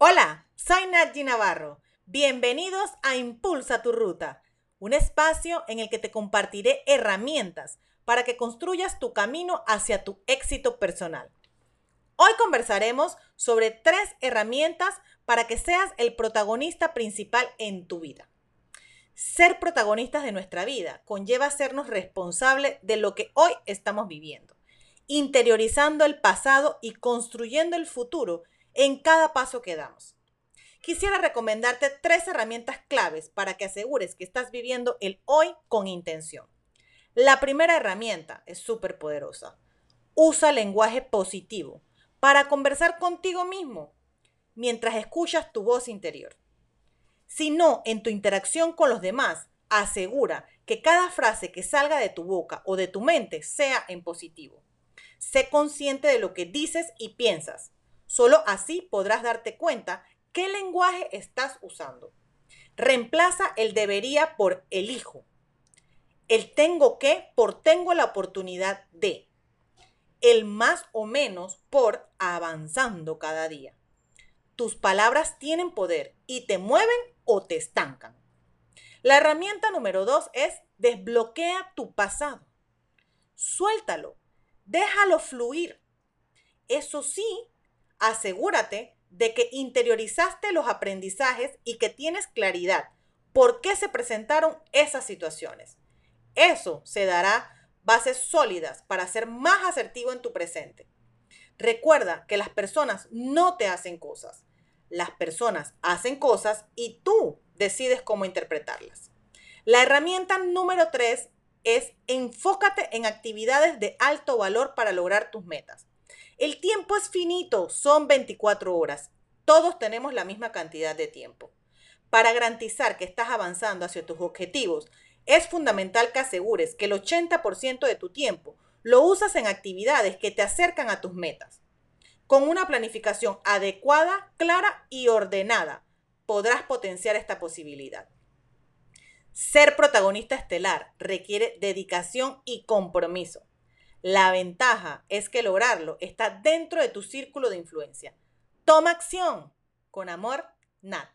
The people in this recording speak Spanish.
Hola, soy Nadji Navarro. Bienvenidos a Impulsa tu Ruta, un espacio en el que te compartiré herramientas para que construyas tu camino hacia tu éxito personal. Hoy conversaremos sobre tres herramientas para que seas el protagonista principal en tu vida. Ser protagonistas de nuestra vida conlleva sernos responsables de lo que hoy estamos viviendo, interiorizando el pasado y construyendo el futuro en cada paso que damos. Quisiera recomendarte tres herramientas claves para que asegures que estás viviendo el hoy con intención. La primera herramienta es súper poderosa. Usa lenguaje positivo para conversar contigo mismo mientras escuchas tu voz interior. Si no, en tu interacción con los demás, asegura que cada frase que salga de tu boca o de tu mente sea en positivo. Sé consciente de lo que dices y piensas. Solo así podrás darte cuenta qué lenguaje estás usando. Reemplaza el debería por elijo. El tengo que por tengo la oportunidad de. El más o menos por avanzando cada día. Tus palabras tienen poder y te mueven o te estancan. La herramienta número dos es desbloquea tu pasado. Suéltalo, déjalo fluir. Eso sí, asegúrate de que interiorizaste los aprendizajes y que tienes claridad por qué se presentaron esas situaciones. Eso se dará bases sólidas para ser más asertivo en tu presente. Recuerda que las personas no te hacen cosas. Las personas hacen cosas y tú decides cómo interpretarlas. La herramienta número tres es enfócate en actividades de alto valor para lograr tus metas. El tiempo es finito, son 24 horas. Todos tenemos la misma cantidad de tiempo. Para garantizar que estás avanzando hacia tus objetivos, es fundamental que asegures que el 80% de tu tiempo lo usas en actividades que te acercan a tus metas. Con una planificación adecuada, clara y ordenada, podrás potenciar esta posibilidad. Ser protagonista estelar requiere dedicación y compromiso. La ventaja es que lograrlo está dentro de tu círculo de influencia. Toma acción. Con amor, Nat.